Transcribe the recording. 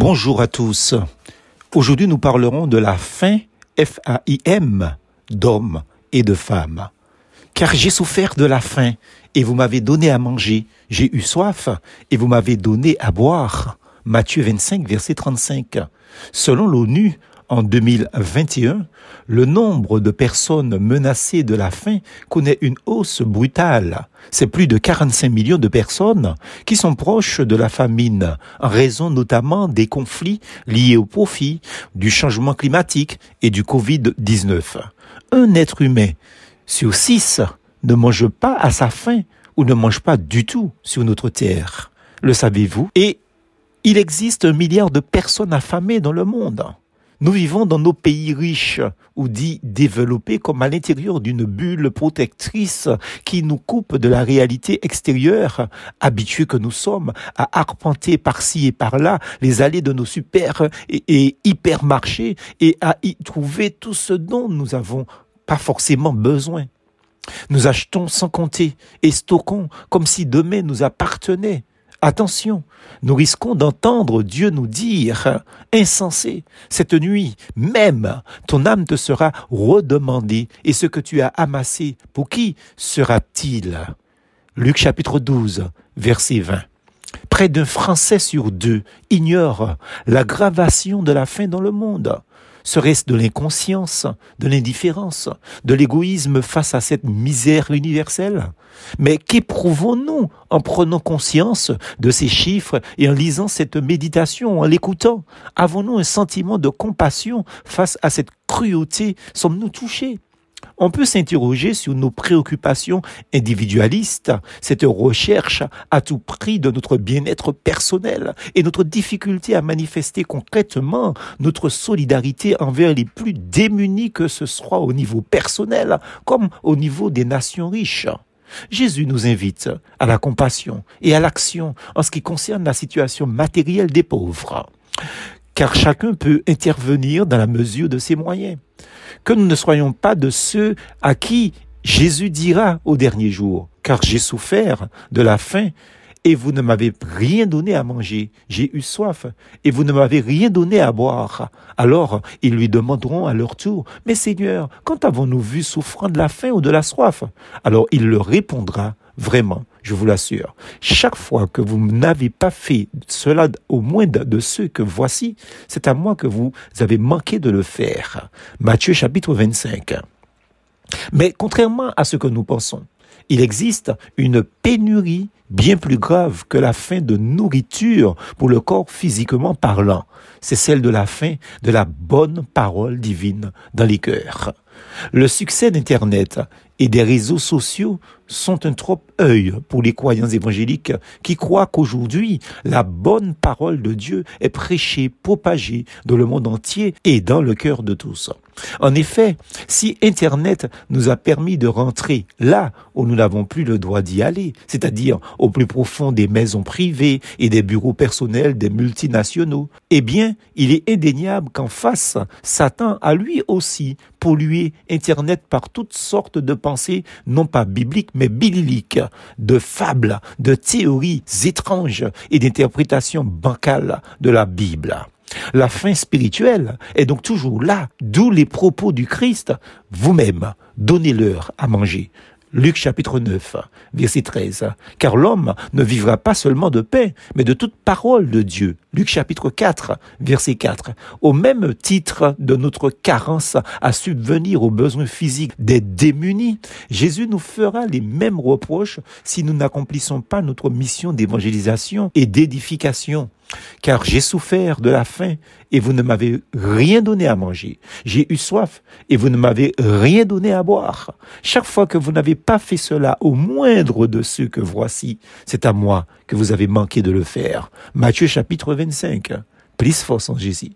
Bonjour à tous. Aujourd'hui, nous parlerons de la faim, F-A-I-M, d'hommes et de femmes. Car j'ai souffert de la faim et vous m'avez donné à manger. J'ai eu soif et vous m'avez donné à boire. Matthieu 25, verset 35. Selon l'ONU, en 2021, le nombre de personnes menacées de la faim connaît une hausse brutale. C'est plus de 45 millions de personnes qui sont proches de la famine, en raison notamment des conflits liés au profit, du changement climatique et du Covid-19. Un être humain sur six ne mange pas à sa faim ou ne mange pas du tout sur notre terre. Le savez-vous? Et il existe un milliard de personnes affamées dans le monde. Nous vivons dans nos pays riches ou dits développés comme à l'intérieur d'une bulle protectrice qui nous coupe de la réalité extérieure, habitués que nous sommes à arpenter par-ci et par-là les allées de nos super et, et hypermarchés et à y trouver tout ce dont nous avons pas forcément besoin. Nous achetons sans compter et stockons comme si demain nous appartenait. Attention, nous risquons d'entendre Dieu nous dire, insensé, cette nuit même, ton âme te sera redemandée, et ce que tu as amassé, pour qui sera-t-il? Luc chapitre 12, verset 20. Près d'un Français sur deux ignore l'aggravation de la faim dans le monde. Serait-ce de l'inconscience, de l'indifférence, de l'égoïsme face à cette misère universelle? Mais qu'éprouvons-nous en prenant conscience de ces chiffres et en lisant cette méditation, en l'écoutant? Avons-nous un sentiment de compassion face à cette cruauté? Sommes-nous touchés? On peut s'interroger sur nos préoccupations individualistes, cette recherche à tout prix de notre bien-être personnel et notre difficulté à manifester concrètement notre solidarité envers les plus démunis que ce soit au niveau personnel comme au niveau des nations riches. Jésus nous invite à la compassion et à l'action en ce qui concerne la situation matérielle des pauvres car chacun peut intervenir dans la mesure de ses moyens. Que nous ne soyons pas de ceux à qui Jésus dira au dernier jour, car j'ai souffert de la faim et vous ne m'avez rien donné à manger. J'ai eu soif et vous ne m'avez rien donné à boire. Alors ils lui demanderont à leur tour, Mais Seigneur, quand avons-nous vu souffrant de la faim ou de la soif? Alors il leur répondra, Vraiment, je vous l'assure, chaque fois que vous n'avez pas fait cela au moins de ceux que voici, c'est à moi que vous avez manqué de le faire. Matthieu chapitre 25. Mais contrairement à ce que nous pensons, il existe une pénurie bien plus grave que la faim de nourriture pour le corps physiquement parlant. C'est celle de la faim de la bonne parole divine dans les cœurs. Le succès d'Internet et des réseaux sociaux sont un trop œil pour les croyants évangéliques qui croient qu'aujourd'hui la bonne parole de Dieu est prêchée, propagée dans le monde entier et dans le cœur de tous. En effet, si Internet nous a permis de rentrer là où nous n'avons plus le droit d'y aller, c'est-à-dire au plus profond des maisons privées et des bureaux personnels des multinationaux, eh bien, il est indéniable qu'en face, Satan a lui aussi pollué Internet par toutes sortes de pensées, non pas bibliques, mais bibliques, de fables, de théories étranges et d'interprétations bancales de la Bible. La fin spirituelle est donc toujours là, d'où les propos du Christ, vous-même, donnez-leur à manger. Luc chapitre 9, verset 13. Car l'homme ne vivra pas seulement de pain, mais de toute parole de Dieu. Luc chapitre 4, verset 4. Au même titre de notre carence à subvenir aux besoins physiques des démunis, Jésus nous fera les mêmes reproches si nous n'accomplissons pas notre mission d'évangélisation et d'édification car j'ai souffert de la faim et vous ne m'avez rien donné à manger. J'ai eu soif et vous ne m'avez rien donné à boire. Chaque fois que vous n'avez pas fait cela au moindre de ceux que voici, c'est à moi que vous avez manqué de le faire. Matthieu chapitre 25. Plus force en Jésus.